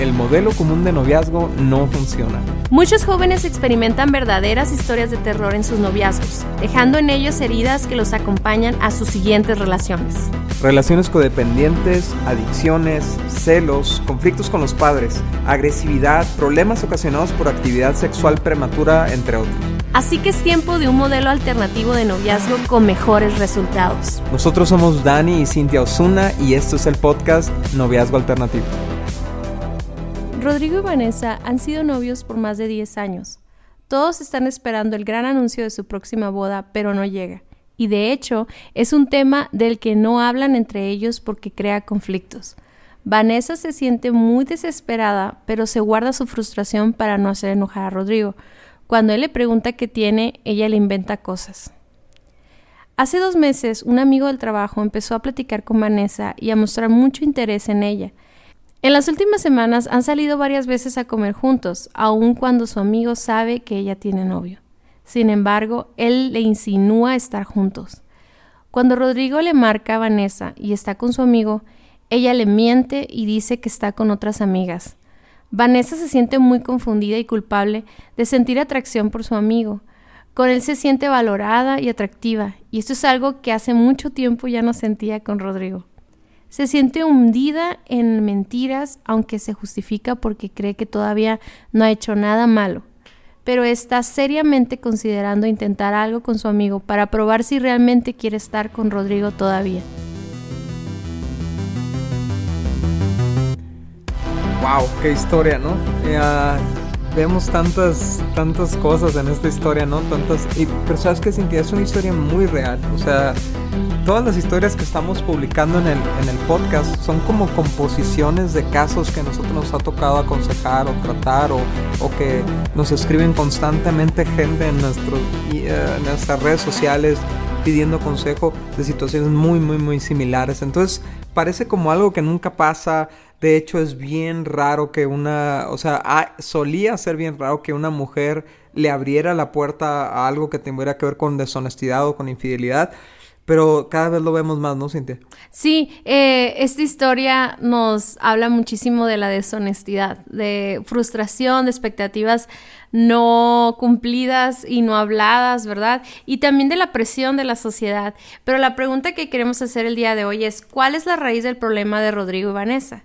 el modelo común de noviazgo no funciona. Muchos jóvenes experimentan verdaderas historias de terror en sus noviazgos, dejando en ellos heridas que los acompañan a sus siguientes relaciones. Relaciones codependientes, adicciones, celos, conflictos con los padres, agresividad, problemas ocasionados por actividad sexual prematura, entre otros. Así que es tiempo de un modelo alternativo de noviazgo con mejores resultados. Nosotros somos Dani y Cintia Osuna y esto es el podcast Noviazgo Alternativo. Rodrigo y Vanessa han sido novios por más de 10 años. Todos están esperando el gran anuncio de su próxima boda, pero no llega. Y de hecho, es un tema del que no hablan entre ellos porque crea conflictos. Vanessa se siente muy desesperada, pero se guarda su frustración para no hacer enojar a Rodrigo cuando él le pregunta qué tiene, ella le inventa cosas. Hace dos meses, un amigo del trabajo empezó a platicar con Vanessa y a mostrar mucho interés en ella. En las últimas semanas han salido varias veces a comer juntos, aun cuando su amigo sabe que ella tiene novio. Sin embargo, él le insinúa estar juntos. Cuando Rodrigo le marca a Vanessa y está con su amigo, ella le miente y dice que está con otras amigas. Vanessa se siente muy confundida y culpable de sentir atracción por su amigo. Con él se siente valorada y atractiva, y esto es algo que hace mucho tiempo ya no sentía con Rodrigo. Se siente hundida en mentiras, aunque se justifica porque cree que todavía no ha hecho nada malo, pero está seriamente considerando intentar algo con su amigo para probar si realmente quiere estar con Rodrigo todavía. wow, qué historia, ¿no? Ah, vemos tantas, tantas cosas en esta historia, ¿no? Tantas, y, pero sabes que Cintia es una historia muy real, o sea, todas las historias que estamos publicando en el, en el podcast son como composiciones de casos que nosotros nos ha tocado aconsejar o tratar o, o que nos escriben constantemente gente en, nuestros, eh, en nuestras redes sociales pidiendo consejo de situaciones muy, muy, muy similares. Entonces parece como algo que nunca pasa, de hecho, es bien raro que una, o sea, solía ser bien raro que una mujer le abriera la puerta a algo que tuviera que ver con deshonestidad o con infidelidad. Pero cada vez lo vemos más, ¿no, Cintia? Sí, eh, esta historia nos habla muchísimo de la deshonestidad, de frustración, de expectativas no cumplidas y no habladas, ¿verdad? Y también de la presión de la sociedad. Pero la pregunta que queremos hacer el día de hoy es, ¿cuál es la raíz del problema de Rodrigo y Vanessa?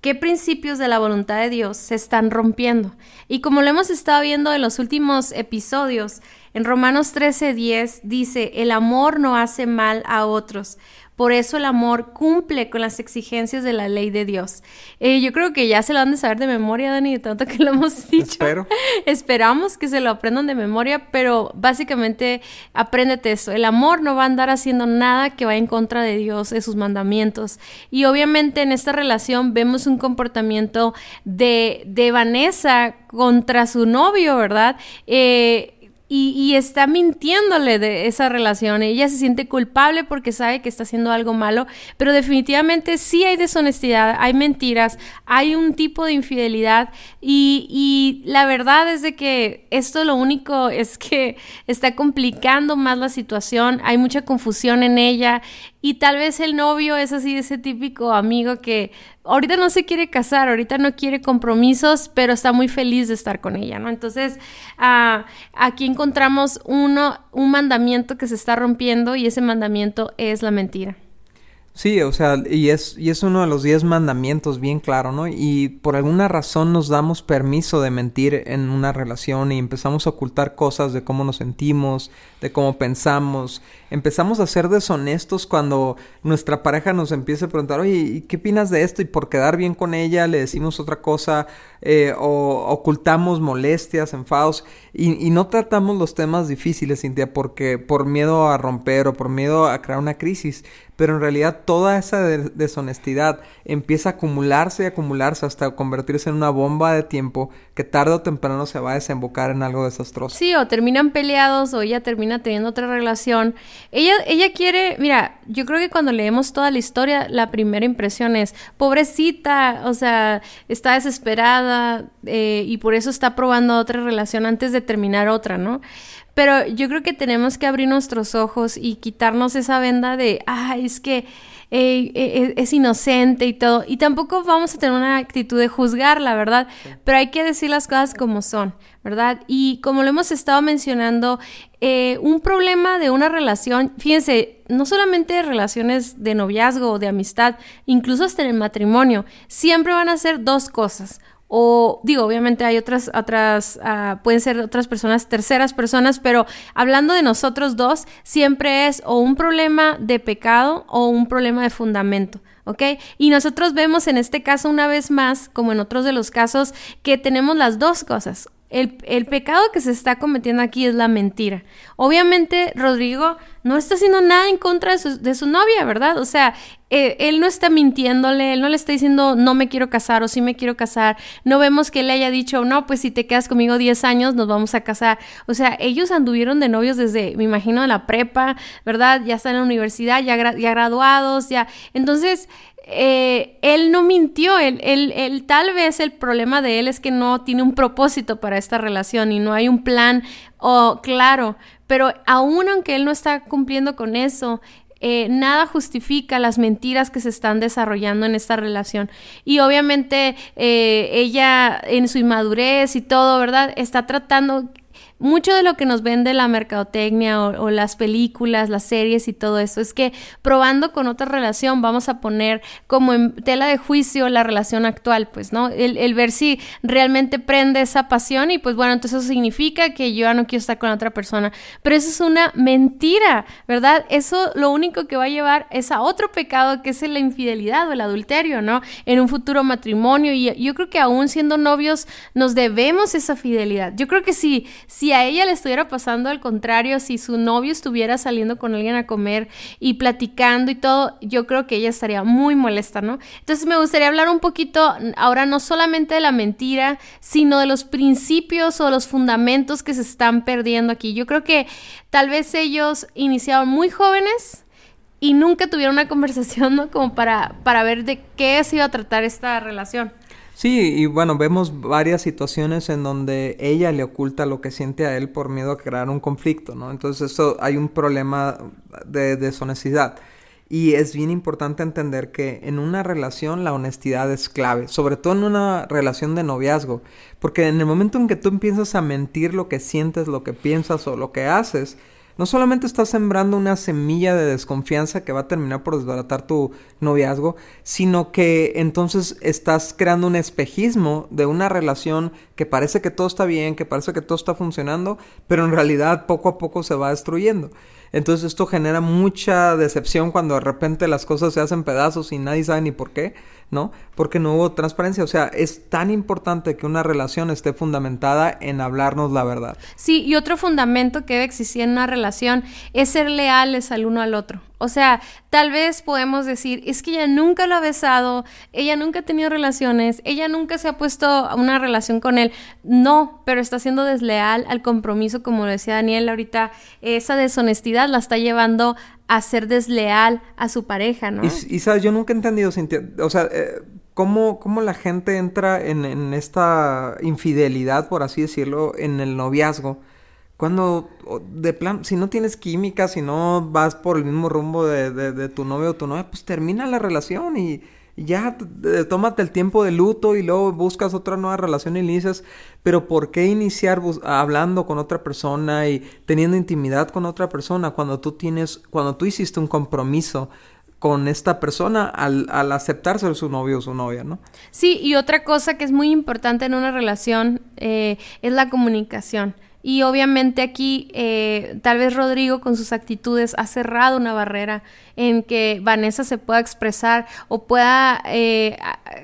Qué principios de la voluntad de Dios se están rompiendo. Y como lo hemos estado viendo en los últimos episodios, en Romanos 13:10 dice, el amor no hace mal a otros, por eso el amor cumple con las exigencias de la ley de Dios. Eh, yo creo que ya se lo han de saber de memoria, Dani, de tanto que lo hemos dicho. Espero. Esperamos que se lo aprendan de memoria, pero básicamente apréndete eso. El amor no va a andar haciendo nada que vaya en contra de Dios, de sus mandamientos. Y obviamente en esta relación vemos un comportamiento de, de Vanessa contra su novio, ¿verdad? Eh, y, está mintiéndole de esa relación. Ella se siente culpable porque sabe que está haciendo algo malo, pero definitivamente sí hay deshonestidad, hay mentiras, hay un tipo de infidelidad y, y la verdad es de que esto lo único es que está complicando más la situación, hay mucha confusión en ella y tal vez el novio es así, ese típico amigo que ahorita no se quiere casar, ahorita no quiere compromisos, pero está muy feliz de estar con ella, ¿no? Entonces, ah, aquí encontramos uno, un mandamiento que se está rompiendo y ese mandamiento es la mentira. Sí, o sea, y es, y es uno de los diez mandamientos bien claro, ¿no? Y por alguna razón nos damos permiso de mentir en una relación y empezamos a ocultar cosas de cómo nos sentimos, de cómo pensamos. Empezamos a ser deshonestos cuando nuestra pareja nos empieza a preguntar, oye, ¿qué opinas de esto? Y por quedar bien con ella le decimos otra cosa eh, o ocultamos molestias, enfados y, no tratamos los temas difíciles, Cintia, porque por miedo a romper o por miedo a crear una crisis pero en realidad toda esa deshonestidad empieza a acumularse y acumularse hasta convertirse en una bomba de tiempo que tarde o temprano se va a desembocar en algo desastroso. Sí, o terminan peleados o ella teniendo otra relación. Ella, ella quiere, mira, yo creo que cuando leemos toda la historia, la primera impresión es, pobrecita, o sea, está desesperada eh, y por eso está probando otra relación antes de terminar otra, ¿no? Pero yo creo que tenemos que abrir nuestros ojos y quitarnos esa venda de, ah, es que eh, eh, es inocente y todo. Y tampoco vamos a tener una actitud de juzgar, la verdad, pero hay que decir las cosas como son, ¿verdad? Y como lo hemos estado mencionando, eh, un problema de una relación, fíjense, no solamente relaciones de noviazgo o de amistad, incluso hasta en el matrimonio, siempre van a ser dos cosas o digo, obviamente hay otras, otras, uh, pueden ser otras personas, terceras personas, pero hablando de nosotros dos, siempre es o un problema de pecado o un problema de fundamento. ¿ok? Y nosotros vemos en este caso una vez más, como en otros de los casos, que tenemos las dos cosas. El, pecado que se está cometiendo aquí es la mentira. Obviamente, Rodrigo no está haciendo nada en contra de su, novia, ¿verdad? O sea, eh, él no está mintiéndole, él no le está diciendo no me quiero casar o sí me quiero casar. No vemos que él le haya dicho, no, pues si te quedas conmigo 10 años nos vamos a casar. O sea, ellos anduvieron de novios desde, me imagino, la prepa, ¿verdad? Ya están en la universidad, ya, ya graduados, ya. Entonces, eh, él no mintió, él, él, tal vez el problema de él es que no tiene un propósito para esta relación y no hay un plan claro, pero aún aunque él no está cumpliendo con eso, eh, nada justifica las mentiras que se están desarrollando en esta relación. Y obviamente eh, ella en su inmadurez y todo, ¿verdad? Está tratando mucho de lo que nos vende la mercadotecnia o, las películas, las series y todo eso es que probando con otra relación vamos a poner como en tela de juicio la relación actual, pues, ¿no? El, ver si realmente prende esa pasión y pues bueno, entonces eso significa que yo ya no quiero estar con otra persona. Pero eso es una mentira, ¿verdad? Eso lo único que va a llevar es a otro pecado que es la infidelidad o el adulterio, ¿no? En un futuro matrimonio y yo creo que aún siendo novios nos debemos esa fidelidad. Yo creo que si, si a ella le estuviera pasando al contrario, si su novio estuviera saliendo con alguien a comer y platicando y todo, yo creo que ella estaría muy molesta, ¿no? Entonces me gustaría hablar un poquito ahora no solamente de la mentira, sino de los principios o los fundamentos que se están perdiendo aquí. Yo creo que tal vez ellos iniciaron muy jóvenes y nunca tuvieron una conversación, ¿no? Como para, para ver de qué se iba a tratar esta relación. Sí, y bueno, vemos varias situaciones en donde ella le oculta lo que siente a él por miedo a crear un conflicto, ¿no? Entonces eso hay un problema de deshonestidad. Y es bien importante entender que en una relación la honestidad es clave, sobre todo en una relación de noviazgo, porque en el momento en que tú empiezas a mentir lo que sientes, lo que piensas o lo que haces, no solamente estás sembrando una semilla de desconfianza que va a terminar por desbaratar tu noviazgo, sino que entonces estás creando un espejismo de una relación que parece que todo está bien, que parece que todo está funcionando, pero en realidad poco a poco se va destruyendo. Entonces esto genera mucha decepción cuando de repente las cosas se hacen pedazos y nadie sabe ni por qué. ¿no? Porque no hubo transparencia. O sea, es tan importante que una relación esté fundamentada en hablarnos la verdad. Sí, y otro fundamento que debe existir en una relación es ser leales al uno al otro. O sea, tal vez podemos decir, es que ella nunca lo ha besado, ella nunca ha tenido relaciones, ella nunca se ha puesto a una relación con él. No, pero está siendo desleal al compromiso, como lo decía Daniel ahorita, esa deshonestidad la está llevando a ser desleal a su pareja, ¿no? Y, sabes, yo nunca he entendido, o sea, eh, ¿cómo, ¿cómo, la gente entra en, esta infidelidad, por así decirlo, en el noviazgo? Cuando, de plan, si no tienes química, si no vas por el mismo rumbo de, de, tu novio o tu novia, pues termina la relación y, ya tómate el tiempo de luto y luego buscas otra nueva relación y inicias. Pero ¿por qué iniciar hablando con otra persona y teniendo intimidad con otra persona cuando tú tienes, cuando tú hiciste un compromiso? con esta persona al, al aceptar ser su novio o su novia, ¿no? Sí, y otra cosa que es muy importante en una relación eh, es la comunicación. Y obviamente aquí eh, tal vez Rodrigo con sus actitudes ha cerrado una barrera en que Vanessa se pueda expresar o pueda eh,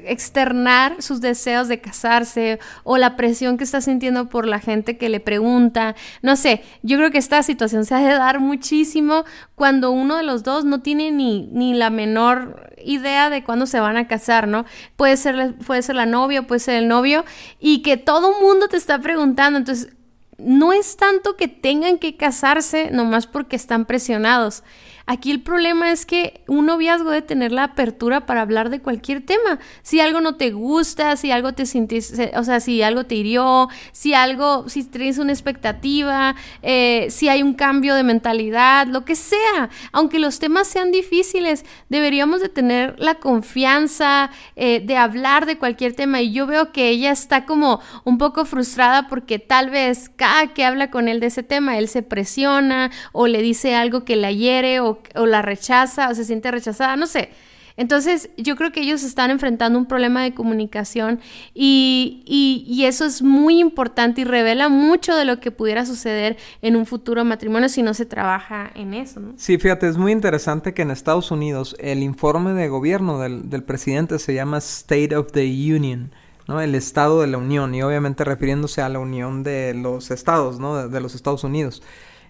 externar sus deseos de casarse o la presión que está sintiendo por la gente que le pregunta. No sé, yo creo que esta situación se ha de dar muchísimo cuando uno de los dos no tiene ni, ni la menor idea de cuándo se van a casar, ¿no? Puede ser, puede ser la novia, puede ser el novio y que todo mundo te está preguntando. Entonces, no es tanto que tengan que casarse nomás porque están presionados. Aquí el problema es que un noviazgo debe tener la apertura para hablar de cualquier tema. Si algo no te gusta, si algo te sintiste, o sea, si algo te hirió, si algo, si tienes una expectativa, eh, si hay un cambio de mentalidad, lo que sea. Aunque los temas sean difíciles, deberíamos de tener la confianza eh, de hablar de cualquier tema. Y yo veo que ella está como un poco frustrada porque tal vez cada que habla con él de ese tema, él se presiona o le dice algo que la hiere o o, la rechaza o se siente rechazada, no sé. Entonces, yo creo que ellos están enfrentando un problema de comunicación y, y, eso es muy importante y revela mucho de lo que pudiera suceder en un futuro matrimonio si no se trabaja en eso. Sí, fíjate, es muy interesante que en Estados Unidos el informe de gobierno del, del presidente se llama State of the Union. ¿no? El Estado de la Unión, y obviamente refiriéndose a la Unión de los Estados, ¿no? de los Estados Unidos.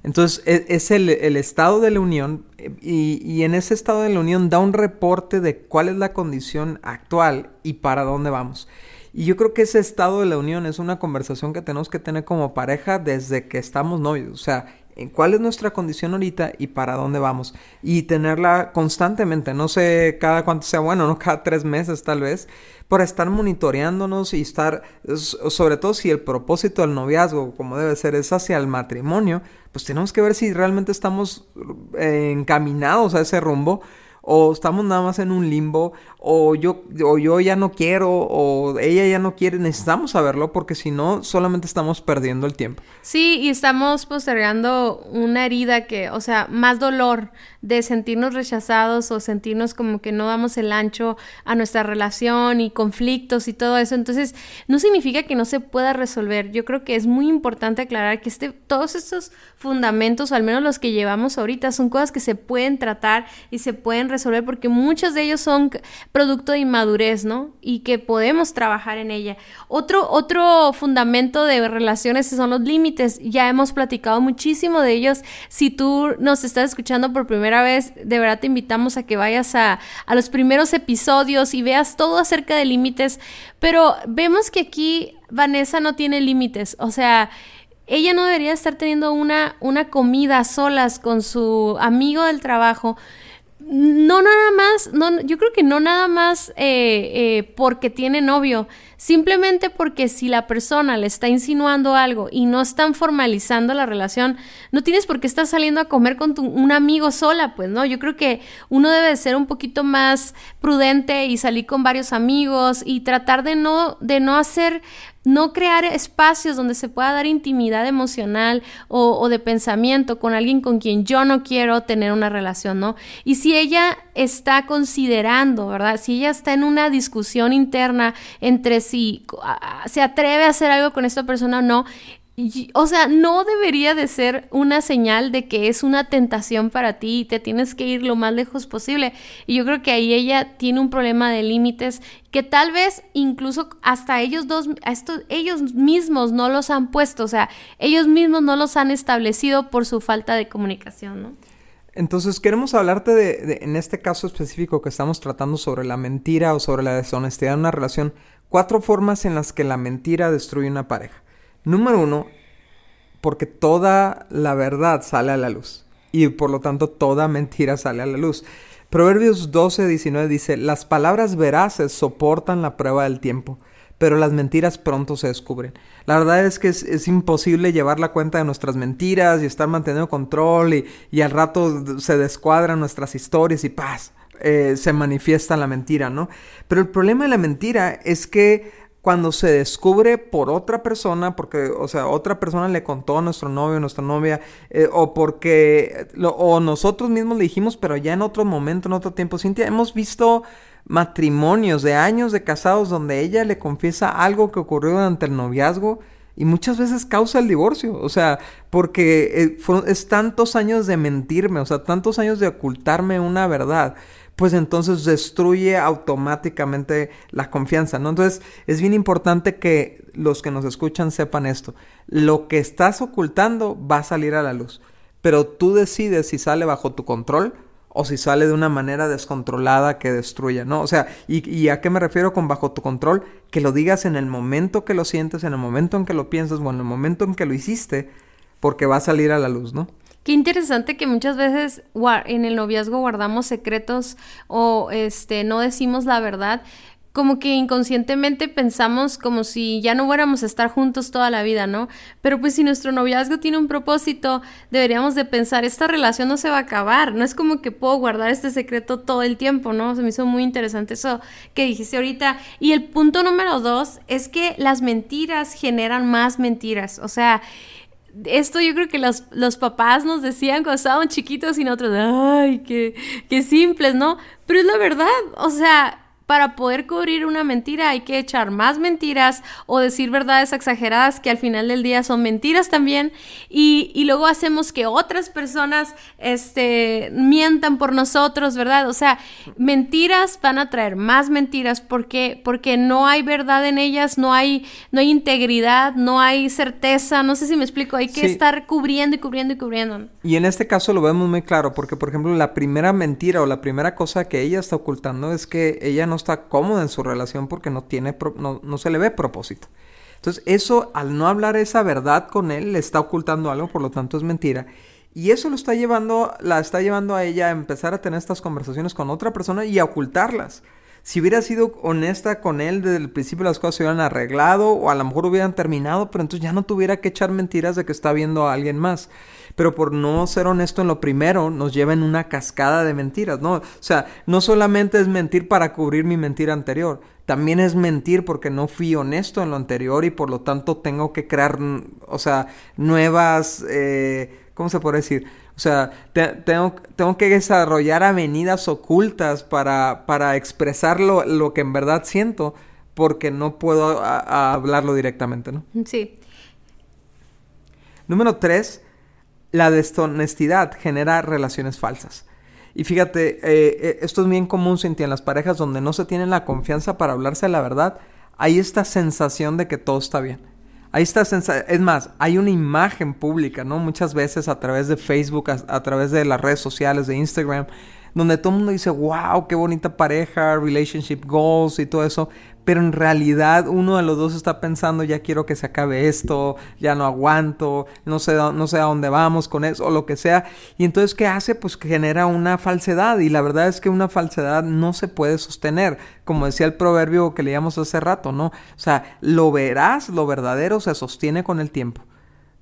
Entonces e, es, el, Estado de la Unión y, en ese Estado de la Unión da un reporte de cuál es la condición actual y para dónde vamos. Y yo creo que ese Estado de la Unión es una conversación que tenemos que tener como pareja desde que estamos novios. O sea, cuál es nuestra condición ahorita y para dónde vamos. Y tenerla constantemente, no sé cada cuánto sea bueno, no cada tres meses tal vez, para estar monitoreándonos y estar, sobre todo si el propósito del noviazgo, como debe ser, es hacia el matrimonio, pues tenemos que ver si realmente estamos eh, encaminados a ese rumbo o estamos nada más en un limbo, o yo, o yo ya no quiero, o ella ya no quiere, necesitamos saberlo porque si no, solamente estamos perdiendo el tiempo. Sí, y estamos postergando una herida que, o sea, más dolor de sentirnos rechazados o sentirnos como que no damos el ancho a nuestra relación y conflictos y todo eso. Entonces, no significa que no se pueda resolver. Yo creo que es muy importante aclarar que este, todos estos fundamentos, o al menos los que llevamos ahorita, son cosas que se pueden tratar y se pueden resolver porque muchos de ellos son producto de inmadurez, ¿no? Y que podemos trabajar en ella. Otro, otro fundamento de relaciones son los límites. Ya hemos platicado muchísimo de ellos. Si tú nos estás escuchando por primera vez, de verdad te invitamos a que vayas a, los primeros episodios y veas todo acerca de límites. Pero vemos que aquí Vanessa no tiene límites. O sea, ella no debería estar teniendo una, una comida a solas con su amigo del trabajo no nada más, no, yo creo que no nada más eh, eh, porque tiene novio, simplemente porque si la persona le está insinuando algo y no están formalizando la relación, no tienes por qué estar saliendo a comer con tu, un amigo sola, pues, ¿no? Yo creo que uno debe ser un poquito más prudente y salir con varios amigos y tratar de no, de no hacer no crear espacios donde se pueda dar intimidad emocional o, de pensamiento con alguien con quien yo no quiero tener una relación, ¿no? Y si ella está considerando, ¿verdad? Si ella está en una discusión interna entre si se atreve a hacer algo con esta persona o no, o sea, no debería de ser una señal de que es una tentación para ti y te tienes que ir lo más lejos posible. Y yo creo que ahí ella tiene un problema de límites que tal vez incluso hasta ellos dos, estos, ellos mismos no los han puesto, o sea, ellos mismos no los han establecido por su falta de comunicación, ¿no? Entonces queremos hablarte de, en este caso específico que estamos tratando sobre la mentira o sobre la deshonestidad en una relación, cuatro formas en las que la mentira destruye una pareja. Número uno, porque toda la verdad sale a la luz y por lo tanto toda mentira sale a la luz. Proverbios 12, 19 dice, las palabras veraces soportan la prueba del tiempo, pero las mentiras pronto se descubren. La verdad es que es, imposible llevar la cuenta de nuestras mentiras y estar manteniendo control y, y al rato se descuadran nuestras historias y paz, eh, se manifiesta la mentira, ¿no? Pero el problema de la mentira es que cuando se descubre por otra persona, porque, o sea, otra persona le contó a nuestro novio, nuestra novia, eh, o porque, o nosotros mismos le dijimos, pero ya en otro momento, en otro tiempo. Cintia, hemos visto matrimonios de años de casados donde ella le confiesa algo que ocurrió durante el noviazgo y muchas veces causa el divorcio, o sea, porque eh, es tantos años de mentirme, o sea, tantos años de ocultarme una verdad pues entonces destruye automáticamente la confianza, ¿no? Entonces es bien importante que los que nos escuchan sepan esto. Lo que estás ocultando va a salir a la luz, pero tú decides si sale bajo tu control o si sale de una manera descontrolada que destruya, ¿no? O sea, ¿y, ¿y, a qué me refiero con bajo tu control? Que lo digas en el momento que lo sientes, en el momento en que lo piensas o en el momento en que lo hiciste, porque va a salir a la luz, ¿no? Qué interesante que muchas veces en el noviazgo guardamos secretos o este no decimos la verdad como que inconscientemente pensamos como si ya no fuéramos a estar juntos toda la vida, ¿no? Pero pues si nuestro noviazgo tiene un propósito, deberíamos de pensar, esta relación no se va a acabar, no es como que puedo guardar este secreto todo el tiempo, ¿no? Se me hizo muy interesante eso que dijiste ahorita. Y el punto número dos es que las mentiras generan más mentiras, o sea, esto yo creo que los, los papás nos decían cuando estábamos chiquitos y nosotros, ay, qué, qué simples, ¿no? Pero es la verdad, o sea, para poder cubrir una mentira hay que echar más mentiras o decir verdades exageradas que al final del día son mentiras también. Y, y, luego hacemos que otras personas este, mientan por nosotros, ¿verdad? O sea, mentiras van a traer más mentiras. Porque, porque no hay verdad en ellas, no hay, no hay integridad, no hay certeza, no sé si me explico, hay que estar cubriendo y cubriendo y cubriendo. Y en este caso lo vemos muy claro porque, por ejemplo, la primera mentira o la primera cosa que ella está ocultando es que ella no no está cómoda en su relación porque no tiene, no, no se le ve propósito. Entonces, eso, al no hablar esa verdad con él, le está ocultando algo, por lo tanto es mentira. Y eso lo está llevando, la está llevando a ella a empezar a tener estas conversaciones con otra persona y a ocultarlas. Si hubiera sido honesta con él desde el principio las cosas se hubieran arreglado o a lo mejor hubieran terminado, pero entonces ya no tuviera que echar mentiras de que está viendo a alguien más pero por no ser honesto en lo primero nos lleva en una cascada de mentiras, ¿no? O sea, no solamente es mentir para cubrir mi mentira anterior, también es mentir porque no fui honesto en lo anterior y por lo tanto tengo que crear, o sea, nuevas, eh, ¿cómo se puede decir? O sea, tengo, tengo, que desarrollar avenidas ocultas para, para expresar lo, lo, que en verdad siento porque no puedo hablarlo directamente, ¿no? Sí. Número tres, la deshonestidad genera relaciones falsas. Y fíjate, eh, eh, esto es bien común, Cintia, en las parejas donde no se tienen la confianza para hablarse la verdad, hay esta sensación de que todo está bien. Hay esta es más, hay una imagen pública, ¿no? Muchas veces a través de Facebook, a través de las redes sociales, de Instagram, donde todo el mundo dice, wow, qué bonita pareja, relationship goals y todo eso, pero en realidad uno de los dos está pensando, ya quiero que se acabe esto, ya no aguanto, no sé, no sé a dónde vamos con eso o lo que sea. Y entonces, ¿qué hace? Pues genera una falsedad y la verdad es que una falsedad no se puede sostener, como decía el proverbio que leíamos hace rato, ¿no? O sea, lo verás, lo verdadero se sostiene con el tiempo,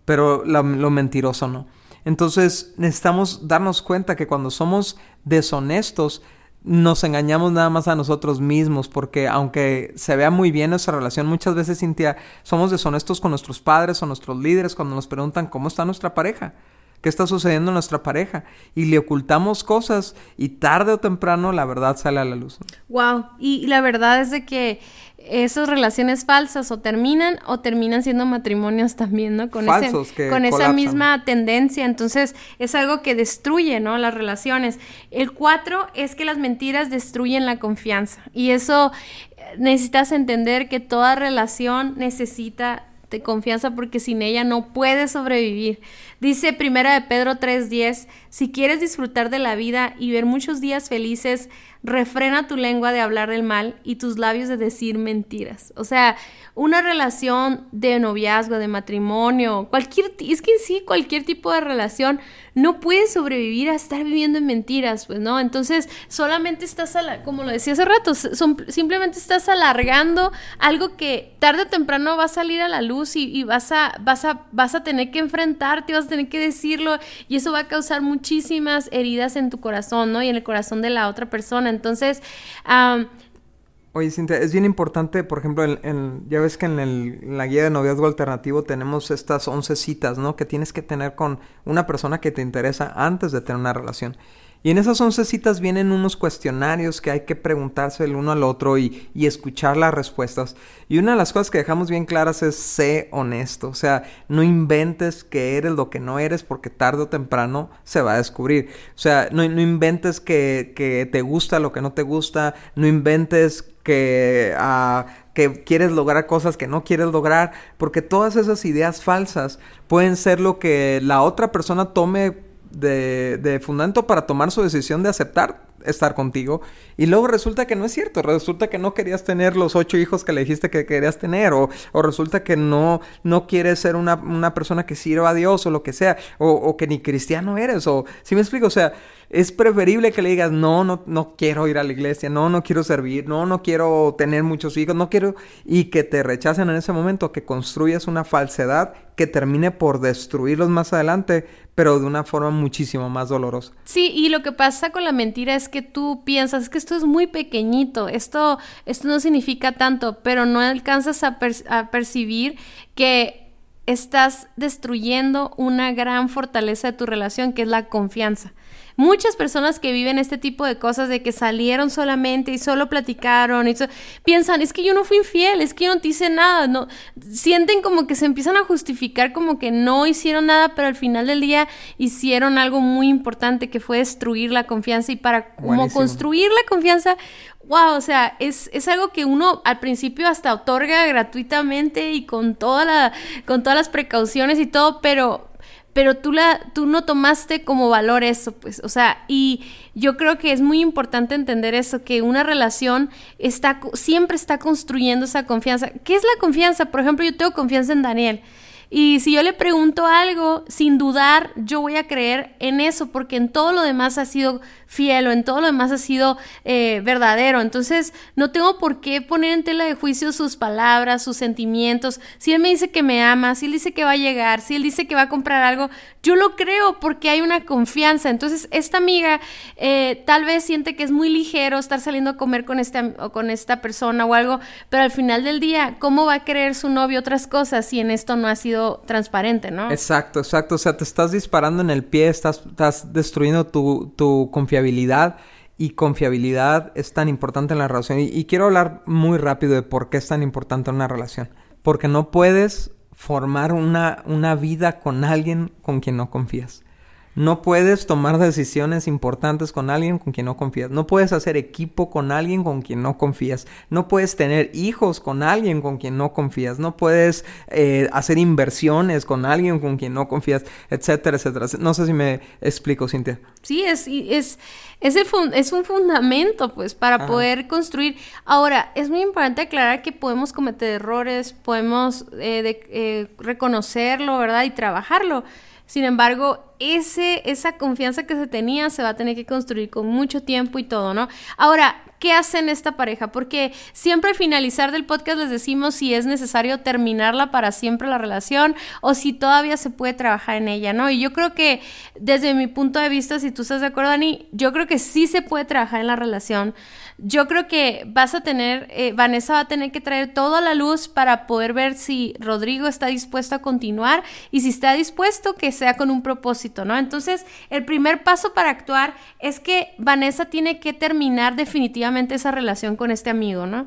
pero lo mentiroso no. Entonces necesitamos darnos cuenta que cuando somos deshonestos, nos engañamos nada más a nosotros mismos, porque aunque se vea muy bien nuestra relación, muchas veces, Cintia, somos deshonestos con nuestros padres o nuestros líderes cuando nos preguntan cómo está nuestra pareja, qué está sucediendo en nuestra pareja, y le ocultamos cosas y tarde o temprano la verdad sale a la luz. Wow, y la verdad es de que esas relaciones falsas o terminan o terminan siendo matrimonios también, ¿no? Con, con esa misma tendencia. Entonces, es algo que destruye, ¿no? Las relaciones. El cuatro es que las mentiras destruyen la confianza. Y eso eh, necesitas entender que toda relación necesita confianza porque sin ella no puedes sobrevivir. Dice primera de Pedro 3:10, si quieres disfrutar de la vida y ver muchos días felices, refrena tu lengua de hablar del mal y tus labios de decir mentiras. O sea, una relación de noviazgo, de matrimonio, cualquier, es que sí, cualquier tipo de relación no puede sobrevivir a estar viviendo en mentiras, pues, ¿no? Entonces, solamente estás, como lo decía hace rato, simplemente estás alargando algo que tarde o temprano va a salir a la luz y, vas, a, vas, a, vas a tener que enfrentarte, vas a tener que decirlo y eso va a causar muchísimas heridas en tu corazón, ¿no? Y en el corazón de la otra persona. Entonces, Oye, Cintia, es bien importante, por ejemplo, en, ya ves que en, la guía de noviazgo alternativo tenemos estas 11 citas, ¿no? Que tienes que tener con una persona que te interesa antes de tener una relación. Y en esas 11 citas vienen unos cuestionarios que hay que preguntarse el uno al otro y, y, escuchar las respuestas. Y una de las cosas que dejamos bien claras es sé honesto. O sea, no inventes que eres lo que no eres porque tarde o temprano se va a descubrir. O sea, no, no inventes que, que, te gusta lo que no te gusta. No inventes que... Uh, que quieres lograr cosas que no quieres lograr, porque todas esas ideas falsas pueden ser lo que la otra persona tome de, de fundamento para tomar su decisión de aceptar estar contigo. Y luego resulta que no es cierto. Resulta que no querías tener los ocho hijos que le dijiste que querías tener. O, o resulta que no, no quieres ser una, una, persona que sirva a Dios o lo que sea. O, o que ni cristiano eres. O, si me explico? O sea, es preferible que le digas, no, no, no quiero ir a la iglesia, no, no quiero servir, no, no quiero tener muchos hijos, no quiero, y que te rechacen en ese momento, que construyas una falsedad que termine por destruirlos más adelante, pero de una forma muchísimo más dolorosa. Sí, y lo que pasa con la mentira es que tú piensas que esto es muy pequeñito, esto, esto no significa tanto, pero no alcanzas a, a percibir que estás destruyendo una gran fortaleza de tu relación, que es la confianza. Muchas personas que viven este tipo de cosas de que salieron solamente y solo platicaron y piensan, es que yo no fui infiel, es que yo no te hice nada, no sienten como que se empiezan a justificar como que no hicieron nada, pero al final del día hicieron algo muy importante que fue destruir la confianza y para como construir la confianza wow, o sea, es, es, algo que uno al principio hasta otorga gratuitamente y con toda la, con todas las precauciones y todo, pero pero tú, la, tú no tomaste como valor eso, pues, o sea, y yo creo que es muy importante entender eso, que una relación está, siempre está construyendo esa confianza. ¿Qué es la confianza? Por ejemplo, yo tengo confianza en Daniel. Y si yo le pregunto algo, sin dudar, yo voy a creer en eso, porque en todo lo demás ha sido fiel o en todo lo demás ha sido eh, verdadero. Entonces, no tengo por qué poner en tela de juicio sus palabras, sus sentimientos. Si él me dice que me ama, si él dice que va a llegar, si él dice que va a comprar algo, yo lo creo porque hay una confianza. Entonces, esta amiga eh, tal vez siente que es muy ligero estar saliendo a comer con, este, o con esta persona o algo, pero al final del día, ¿cómo va a creer su novio otras cosas si en esto no ha sido transparente, ¿no? Exacto, exacto. O sea, te estás disparando en el pie, estás, estás destruyendo tu, tu confiabilidad y confiabilidad es tan importante en la relación. Y, y, quiero hablar muy rápido de por qué es tan importante una relación. Porque no puedes formar una, una vida con alguien con quien no confías. No puedes tomar decisiones importantes con alguien con quien no confías. No puedes hacer equipo con alguien con quien no confías. No puedes tener hijos con alguien con quien no confías. No puedes eh, hacer inversiones con alguien con quien no confías, etcétera, etcétera. No sé si me explico, Cintia. Sí, es, es, es, el es un fundamento, pues, para poder construir. Ahora, es muy importante aclarar que podemos cometer errores, podemos eh, eh, reconocerlo, ¿verdad? Y trabajarlo. Sin embargo, ese, esa confianza que se tenía se va a tener que construir con mucho tiempo y todo, ¿no? Ahora, ¿qué hacen esta pareja? Porque siempre al finalizar del podcast les decimos si es necesario terminarla para siempre la relación o si todavía se puede trabajar en ella, ¿no? Y yo creo que desde mi punto de vista, si tú estás de acuerdo, Dani, yo creo que sí se puede trabajar en la relación yo creo que vas a tener, eh, Vanessa va a tener que traer toda la luz para poder ver si Rodrigo está dispuesto a continuar y si está dispuesto que sea con un propósito, ¿no? Entonces, el primer paso para actuar es que Vanessa tiene que terminar definitivamente esa relación con este amigo, ¿no?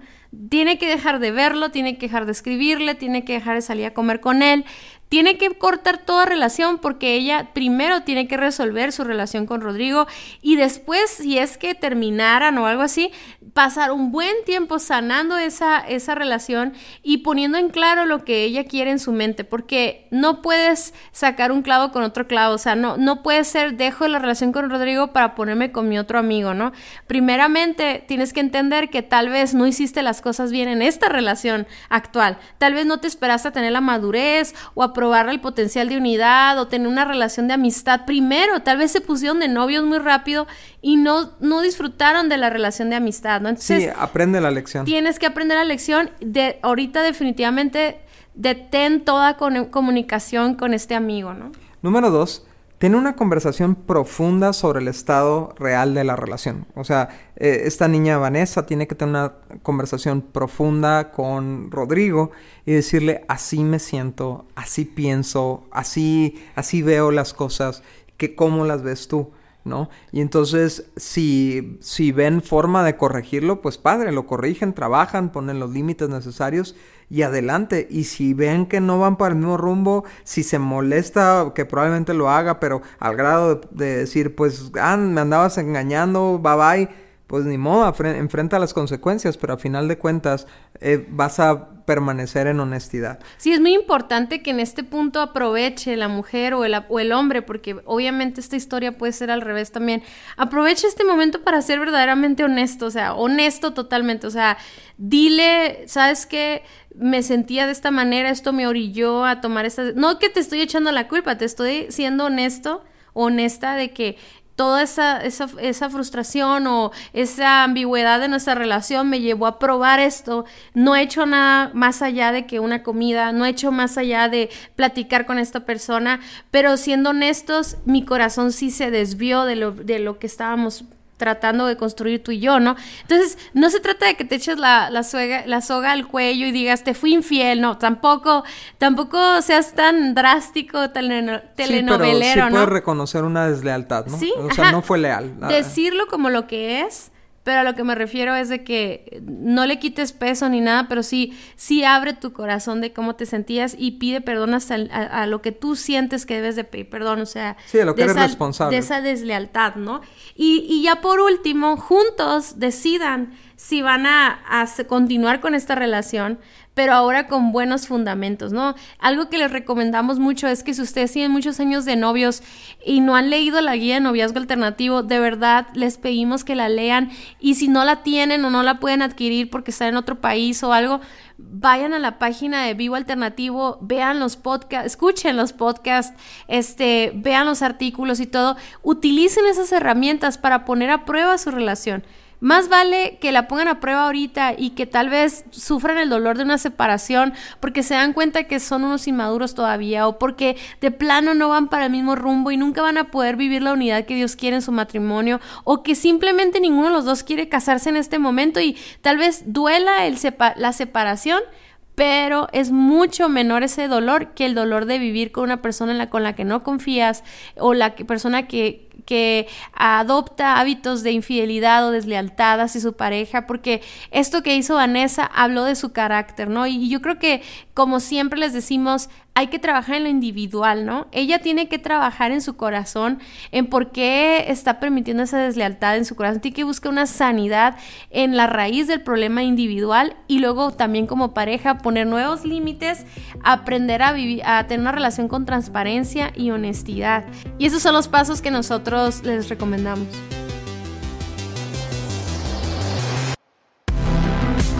Tiene que dejar de verlo, tiene que dejar de escribirle, tiene que dejar de salir a comer con él, tiene que cortar toda relación porque ella primero tiene que resolver su relación con Rodrigo y después, si es que terminaran o algo así, pasar un buen tiempo sanando esa, esa relación y poniendo en claro lo que ella quiere en su mente, porque no puedes sacar un clavo con otro clavo, o sea, no, no puede ser dejo la relación con Rodrigo para ponerme con mi otro amigo, ¿no? Primeramente, tienes que entender que tal vez no hiciste las cosas bien en esta relación actual, tal vez no te esperaste a tener la madurez o a probar el potencial de unidad o tener una relación de amistad primero. Tal vez se pusieron de novios muy rápido y no, no disfrutaron de la relación de amistad, ¿no? Entonces, sí, aprende la lección. Tienes que aprender la lección. De, ahorita definitivamente detén toda comunicación con este amigo, ¿no? Número dos, tiene una conversación profunda sobre el estado real de la relación. O sea, eh, esta niña Vanessa tiene que tener una conversación profunda con Rodrigo y decirle, así me siento, así pienso, así, así veo las cosas, que cómo las ves tú. ¿No? Y entonces, si, si ven forma de corregirlo, pues padre, lo corrigen, trabajan, ponen los límites necesarios y adelante. Y si ven que no van para el mismo rumbo, si se molesta, que probablemente lo haga, pero al grado de, decir, pues, ah, me andabas engañando, bye bye, pues ni modo, enfrenta las consecuencias, pero a final de cuentas eh, vas a permanecer en honestidad. Sí, es muy importante que en este punto aproveche la mujer o el, o el hombre, porque obviamente esta historia puede ser al revés también. Aproveche este momento para ser verdaderamente honesto, o sea, honesto totalmente, o sea, dile, ¿sabes qué? Me sentía de esta manera, esto me orilló a tomar esta... No que te estoy echando la culpa, te estoy siendo honesto honesta de que toda esa, esa, esa, frustración o esa ambigüedad de nuestra relación me llevó a probar esto. No he hecho nada más allá de que una comida, no he hecho más allá de platicar con esta persona, pero siendo honestos, mi corazón sí se desvió de lo, de lo que estábamos tratando de construir tú y yo, ¿no? Entonces, no se trata de que te eches la, la, la soga al cuello y digas, te fui infiel, no, tampoco, tampoco seas tan drástico, telenovelero, sí, sí puedes reconocer una deslealtad, ¿no? Sí, o sea, no fue leal. Decirlo como lo que es, pero a lo que me refiero es de que no le quites peso ni nada, pero sí, sí abre tu corazón de cómo te sentías y pide perdón hasta a, lo que tú sientes que debes de pedir perdón, o sea, sí, lo que eres responsable. de esa deslealtad, ¿no? Y, y, ya por último, juntos decidan si van a, a continuar con esta relación, pero ahora con buenos fundamentos, ¿no? Algo que les recomendamos mucho es que si ustedes tienen muchos años de novios y no han leído la guía de noviazgo alternativo, de verdad les pedimos que la lean y si no la tienen o no la pueden adquirir porque están en otro país o algo, vayan a la página de Vivo Alternativo, vean los podcasts, escuchen los podcasts, este, vean los artículos y todo, utilicen esas herramientas para poner a prueba su relación. Más vale que la pongan a prueba ahorita y que tal vez sufran el dolor de una separación porque se dan cuenta que son unos inmaduros todavía o porque de plano no van para el mismo rumbo y nunca van a poder vivir la unidad que Dios quiere en su matrimonio o que simplemente ninguno de los dos quiere casarse en este momento y tal vez duela el la separación pero es mucho menor ese dolor que el dolor de vivir con una persona con la que no confías o la persona que, que adopta hábitos de infidelidad o deslealtad hacia su pareja, porque esto que hizo Vanessa habló de su carácter, ¿no? Y yo creo que, como siempre les decimos, hay que trabajar en lo individual, ¿no? Ella tiene que trabajar en su corazón, en por qué está permitiendo esa deslealtad en su corazón. Tiene que buscar una sanidad en la raíz del problema individual y luego también como pareja poner nuevos límites, aprender a vivir, a tener una relación con transparencia y honestidad. Y esos son los pasos que nosotros les recomendamos.